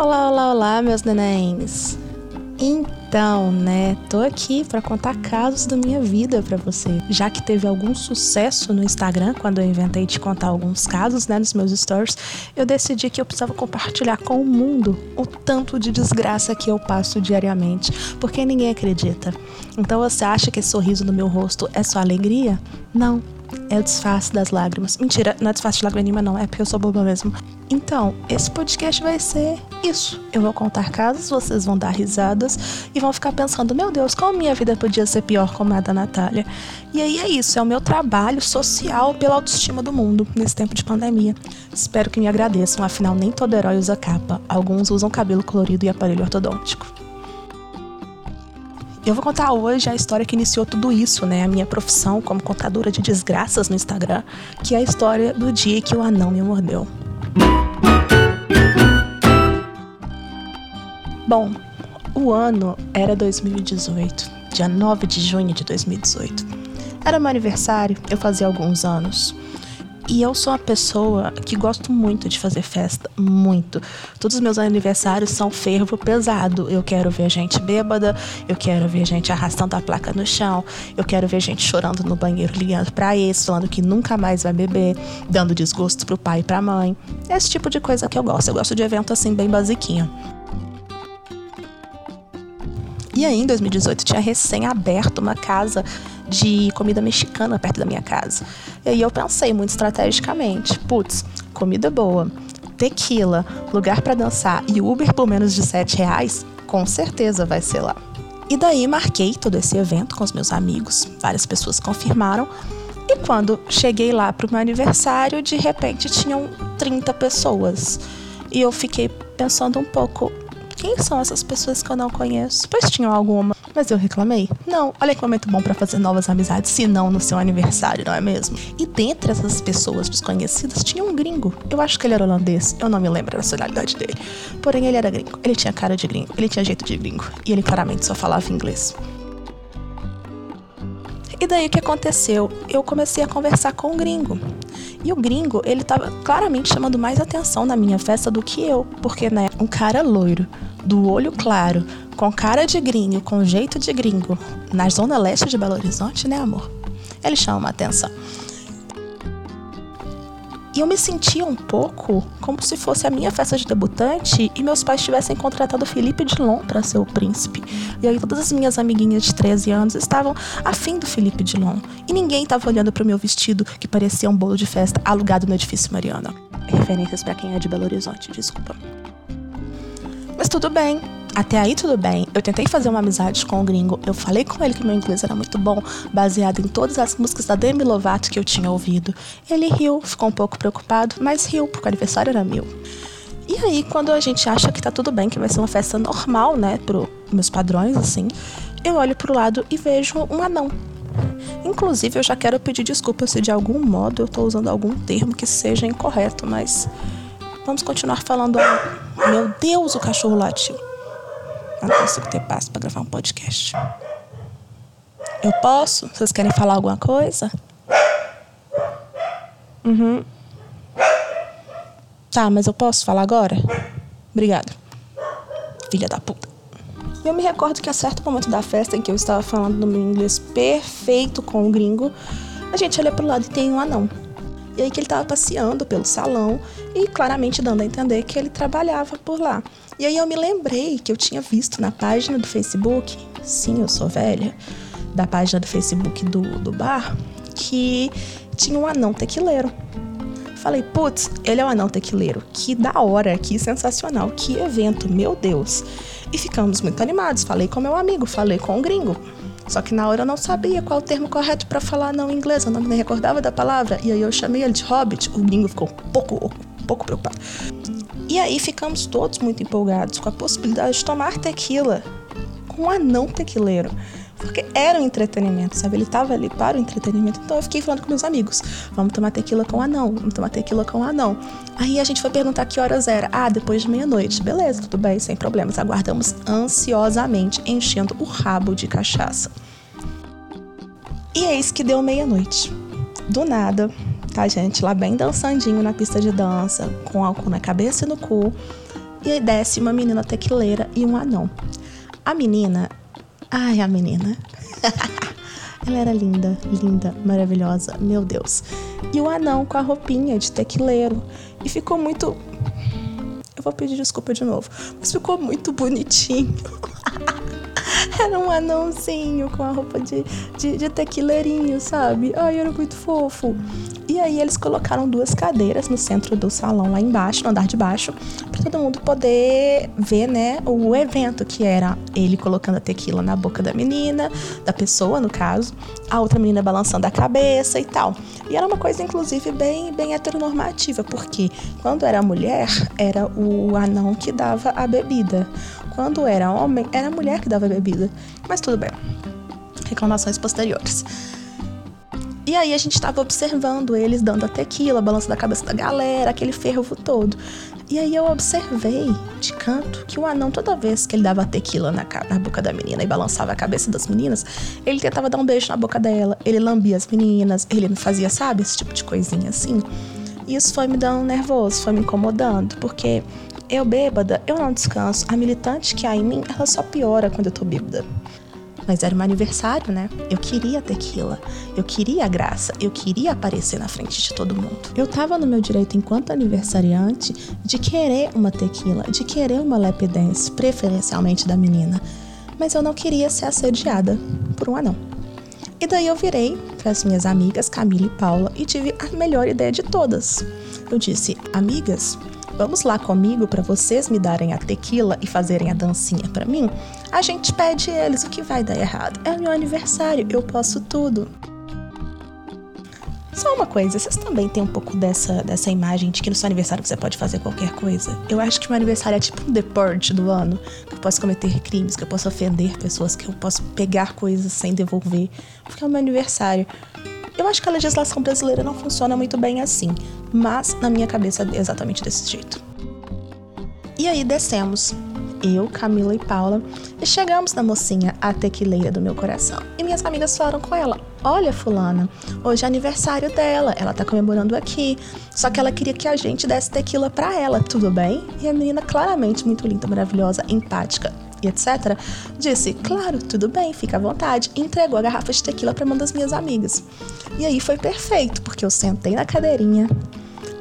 Olá, olá, olá, meus nenéns. Então, né, tô aqui para contar casos da minha vida para você. Já que teve algum sucesso no Instagram quando eu inventei de contar alguns casos, né, nos meus stories, eu decidi que eu precisava compartilhar com o mundo o tanto de desgraça que eu passo diariamente, porque ninguém acredita. Então você acha que esse sorriso no meu rosto é só alegria? Não, é o disfarce das lágrimas. Mentira, não é disfarce de lágrima não. É porque eu sou boba mesmo. Então, esse podcast vai ser isso. Eu vou contar casos, vocês vão dar risadas e vão ficar pensando: meu Deus, como minha vida podia ser pior como a da Natália? E aí é isso, é o meu trabalho social pela autoestima do mundo nesse tempo de pandemia. Espero que me agradeçam, afinal, nem todo herói usa capa. Alguns usam cabelo colorido e aparelho ortodôntico. Eu vou contar hoje a história que iniciou tudo isso, né? A minha profissão como contadora de desgraças no Instagram, que é a história do dia que o anão me mordeu. Bom, o ano era 2018, dia 9 de junho de 2018. Era meu aniversário, eu fazia alguns anos. E eu sou uma pessoa que gosto muito de fazer festa, muito. Todos os meus aniversários são fervo pesado. Eu quero ver gente bêbada, eu quero ver gente arrastando a placa no chão, eu quero ver gente chorando no banheiro, ligando para ex, falando que nunca mais vai beber, dando desgosto pro pai e pra mãe. Esse tipo de coisa que eu gosto. Eu gosto de evento assim bem basiquinho. E aí, em 2018, tinha recém aberto uma casa de comida mexicana perto da minha casa. E aí eu pensei muito estrategicamente: putz, comida boa, tequila, lugar para dançar e Uber por menos de 7 reais, com certeza vai ser lá. E daí marquei todo esse evento com os meus amigos, várias pessoas confirmaram. E quando cheguei lá para o meu aniversário, de repente tinham 30 pessoas. E eu fiquei pensando um pouco: quem são essas pessoas que eu não conheço? Pois tinham alguma. Mas eu reclamei? Não. Olha que momento bom para fazer novas amizades, se não no seu aniversário, não é mesmo? E dentre essas pessoas desconhecidas tinha um gringo. Eu acho que ele era holandês. Eu não me lembro da nacionalidade dele. Porém, ele era gringo. Ele tinha cara de gringo. Ele tinha jeito de gringo. E ele claramente só falava inglês. E daí o que aconteceu? Eu comecei a conversar com o gringo. E o gringo, ele tava claramente chamando mais atenção na minha festa do que eu, porque, né, um cara loiro, do olho claro, com cara de gringo, com jeito de gringo, na zona leste de Belo Horizonte, né, amor? Ele chama a atenção. E eu me sentia um pouco como se fosse a minha festa de debutante e meus pais tivessem contratado Felipe Dilon para ser o príncipe. E aí todas as minhas amiguinhas de 13 anos estavam afim do Felipe Dilon. E ninguém estava olhando para o meu vestido, que parecia um bolo de festa alugado no edifício Mariana. Referências para quem é de Belo Horizonte, desculpa. Mas tudo bem, até aí tudo bem. Eu tentei fazer uma amizade com o gringo. Eu falei com ele que meu inglês era muito bom, baseado em todas as músicas da Demi Lovato que eu tinha ouvido. Ele riu, ficou um pouco preocupado, mas riu porque o aniversário era meu. E aí, quando a gente acha que tá tudo bem, que vai ser uma festa normal, né, pro meus padrões assim, eu olho pro lado e vejo um anão. Inclusive, eu já quero pedir desculpa se de algum modo eu tô usando algum termo que seja incorreto, mas vamos continuar falando. Meu Deus, o cachorro latiu. Eu não consigo ter paz para gravar um podcast. Eu posso? Vocês querem falar alguma coisa? Uhum. Tá, mas eu posso falar agora? Obrigada. Filha da puta. Eu me recordo que a certo momento da festa em que eu estava falando no meu inglês perfeito com o gringo, a gente olha pro lado e tem um anão. E aí que ele estava passeando pelo salão e claramente dando a entender que ele trabalhava por lá. E aí eu me lembrei que eu tinha visto na página do Facebook, sim, eu sou velha, da página do Facebook do, do bar, que tinha um anão tequileiro. Falei, putz, ele é um anão tequileiro. Que da hora, que sensacional, que evento, meu Deus. E ficamos muito animados. Falei com meu amigo, falei com o gringo. Só que na hora eu não sabia qual o termo correto para falar não em inglês, eu não me recordava da palavra. E aí eu chamei ele de Hobbit. O gringo ficou um pouco, pouco preocupado. E aí ficamos todos muito empolgados com a possibilidade de tomar tequila com um anão tequileiro. Porque era um entretenimento, sabe? Ele estava ali para o entretenimento. Então eu fiquei falando com meus amigos: vamos tomar tequila com anão, vamos tomar tequila com anão. Aí a gente foi perguntar que horas era. Ah, depois de meia-noite. Beleza, tudo bem, sem problemas. Aguardamos ansiosamente, enchendo o rabo de cachaça. E eis que deu meia-noite. Do nada, tá, gente? Lá bem dançandinho na pista de dança, com álcool na cabeça e no cu. E aí desce uma menina tequileira e um anão. A menina. Ai, a menina. Ela era linda, linda, maravilhosa, meu Deus. E o anão com a roupinha de tequileiro. E ficou muito. Eu vou pedir desculpa de novo, mas ficou muito bonitinho. era um anãozinho com a roupa de, de, de tequileirinho, sabe? Ai, era muito fofo. E aí eles colocaram duas cadeiras no centro do salão lá embaixo, no andar de baixo, para todo mundo poder ver, né, o evento que era ele colocando a tequila na boca da menina, da pessoa no caso, a outra menina balançando a cabeça e tal. E era uma coisa inclusive bem bem heteronormativa, porque quando era mulher, era o anão que dava a bebida. Quando era homem, era a mulher que dava bebida. Mas tudo bem. Reclamações posteriores. E aí a gente estava observando eles dando a tequila, balançando a cabeça da galera, aquele fervo todo. E aí eu observei de canto que o anão, toda vez que ele dava tequila na, na, boca da menina e balançava a cabeça das meninas, ele tentava dar um beijo na boca dela, ele lambia as meninas, ele fazia, sabe, esse tipo de coisinha assim. E isso foi me dando nervoso, foi me incomodando, porque eu bêbada, eu não descanso. A militante que há em mim, ela só piora quando eu tô bêbada. Mas era meu aniversário, né? Eu queria tequila, eu queria a graça, eu queria aparecer na frente de todo mundo. Eu tava no meu direito enquanto aniversariante de querer uma tequila, de querer uma lap dance, preferencialmente da menina. Mas eu não queria ser assediada por um anão. E daí eu virei para as minhas amigas Camila e Paula e tive a melhor ideia de todas. Eu disse: "Amigas, vamos lá comigo para vocês me darem a tequila e fazerem a dancinha para mim, a gente pede eles o que vai dar errado. É meu aniversário, eu posso tudo. Só uma coisa, vocês também têm um pouco dessa, dessa imagem de que no seu aniversário você pode fazer qualquer coisa? Eu acho que meu aniversário é tipo um deporte do ano, que eu posso cometer crimes, que eu posso ofender pessoas, que eu posso pegar coisas sem devolver, porque é o meu aniversário. Eu acho que a legislação brasileira não funciona muito bem assim, mas na minha cabeça é exatamente desse jeito. E aí descemos, eu, Camila e Paula, e chegamos na mocinha, a tequileira do meu coração. E minhas amigas falaram com ela: Olha, Fulana, hoje é aniversário dela, ela tá comemorando aqui. Só que ela queria que a gente desse tequila pra ela, tudo bem? E a menina, claramente muito linda, maravilhosa, empática, e etc., disse: Claro, tudo bem, fica à vontade. E entregou a garrafa de tequila para uma das minhas amigas. E aí foi perfeito, porque eu sentei na cadeirinha,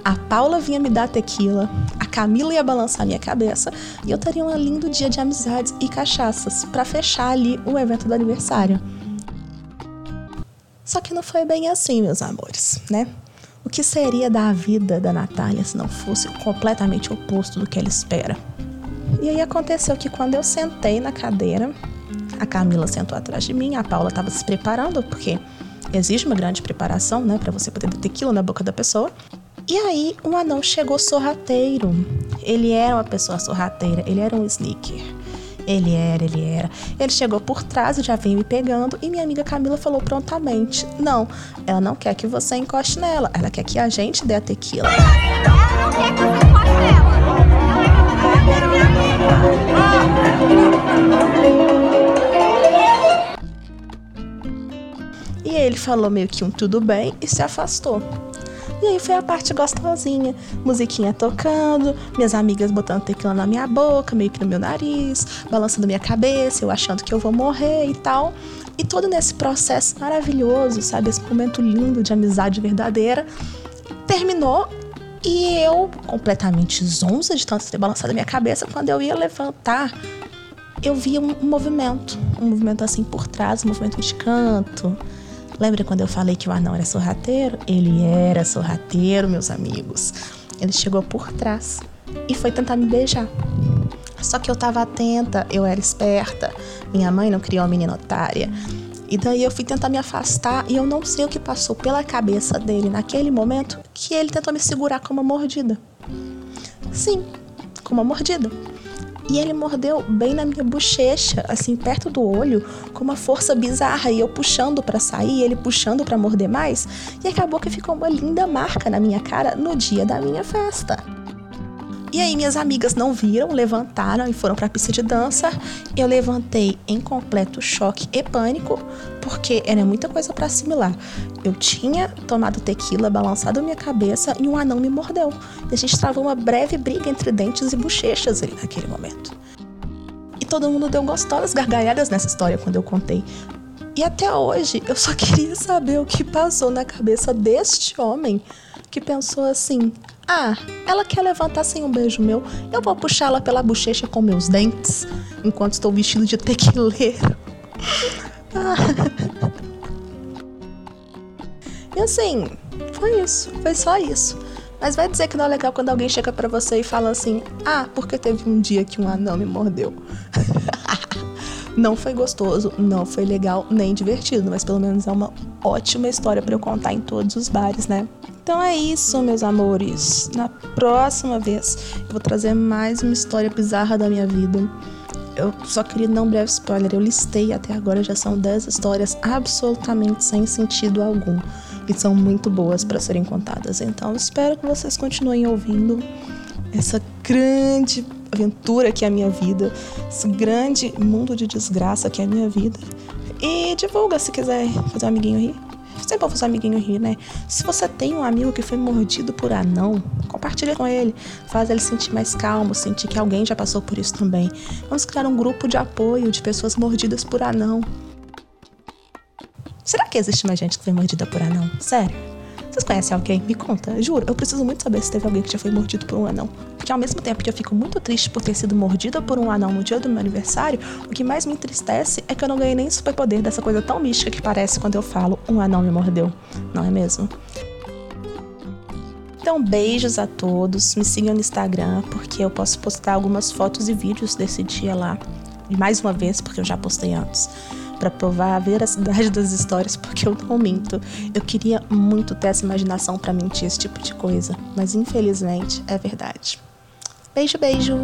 a Paula vinha me dar tequila, a Camila ia balançar minha cabeça e eu teria um lindo dia de amizades e cachaças para fechar ali o evento do aniversário. Só que não foi bem assim, meus amores, né? O que seria da vida da Natália se não fosse completamente oposto do que ela espera? E aí aconteceu que quando eu sentei na cadeira, a Camila sentou atrás de mim, a Paula estava se preparando, porque exige uma grande preparação, né, para você poder ter tequila na boca da pessoa. E aí um anão chegou sorrateiro. Ele era uma pessoa sorrateira, ele era um sneaker. Ele era, ele era. Ele chegou por trás e já veio me pegando. E minha amiga Camila falou prontamente: Não, ela não quer que você encoste nela. Ela quer que a gente dê a tequila. Ela não quer que você encoste. E ele falou meio que um tudo bem e se afastou. E aí foi a parte gostosinha, musiquinha tocando, minhas amigas botando tequila na minha boca, meio que no meu nariz, balançando minha cabeça, eu achando que eu vou morrer e tal. E todo nesse processo maravilhoso, sabe? Esse momento lindo de amizade verdadeira. Terminou e eu, completamente zonza de tanto ter balançado a minha cabeça, quando eu ia levantar, eu via um movimento. Um movimento assim por trás, um movimento de canto Lembra quando eu falei que o anão era sorrateiro? Ele era sorrateiro, meus amigos. Ele chegou por trás e foi tentar me beijar. Só que eu tava atenta, eu era esperta. Minha mãe não criou uma menina otária. E daí eu fui tentar me afastar e eu não sei o que passou pela cabeça dele naquele momento que ele tentou me segurar com uma mordida. Sim, com uma mordida. E ele mordeu bem na minha bochecha, assim, perto do olho, com uma força bizarra. E eu puxando para sair, ele puxando para morder mais. E acabou que ficou uma linda marca na minha cara no dia da minha festa. E aí minhas amigas não viram, levantaram e foram para a pista de dança. Eu levantei em completo choque e pânico, porque era muita coisa para assimilar. Eu tinha tomado tequila, balançado minha cabeça e um anão me mordeu. E a gente travou uma breve briga entre dentes e bochechas ali naquele momento. E todo mundo deu gostosas gargalhadas nessa história quando eu contei. E até hoje eu só queria saber o que passou na cabeça deste homem que pensou assim: ah, ela quer levantar sem um beijo meu, eu vou puxá-la pela bochecha com meus dentes, enquanto estou vestido de tequileiro. Ah. E assim, foi isso, foi só isso. Mas vai dizer que não é legal quando alguém chega para você e fala assim: Ah, porque teve um dia que um anão me mordeu. não foi gostoso, não foi legal nem divertido, mas pelo menos é uma ótima história para eu contar em todos os bares, né? Então é isso, meus amores. Na próxima vez eu vou trazer mais uma história bizarra da minha vida. Eu só queria dar um breve spoiler. Eu listei até agora, já são 10 histórias absolutamente sem sentido algum. E são muito boas para serem contadas. Então espero que vocês continuem ouvindo essa grande aventura que é a minha vida, esse grande mundo de desgraça que é a minha vida. E divulga se quiser fazer um amiguinho rir. Sempre vou fazer um amiguinho rir, né? Se você tem um amigo que foi mordido por anão, compartilha com ele. Faz ele sentir mais calmo, sentir que alguém já passou por isso também. Vamos criar um grupo de apoio de pessoas mordidas por anão. Será que existe mais gente que foi mordida por anão? Sério? Vocês conhecem alguém? Me conta, juro. Eu preciso muito saber se teve alguém que já foi mordido por um anão. Porque ao mesmo tempo que eu fico muito triste por ter sido mordida por um anão no dia do meu aniversário, o que mais me entristece é que eu não ganhei nem superpoder dessa coisa tão mística que parece quando eu falo um anão me mordeu. Não é mesmo? Então, beijos a todos. Me sigam no Instagram, porque eu posso postar algumas fotos e vídeos desse dia lá. E mais uma vez, porque eu já postei antes para provar a veracidade das histórias, porque eu não minto. Eu queria muito ter essa imaginação para mentir esse tipo de coisa, mas infelizmente é verdade. Beijo, beijo!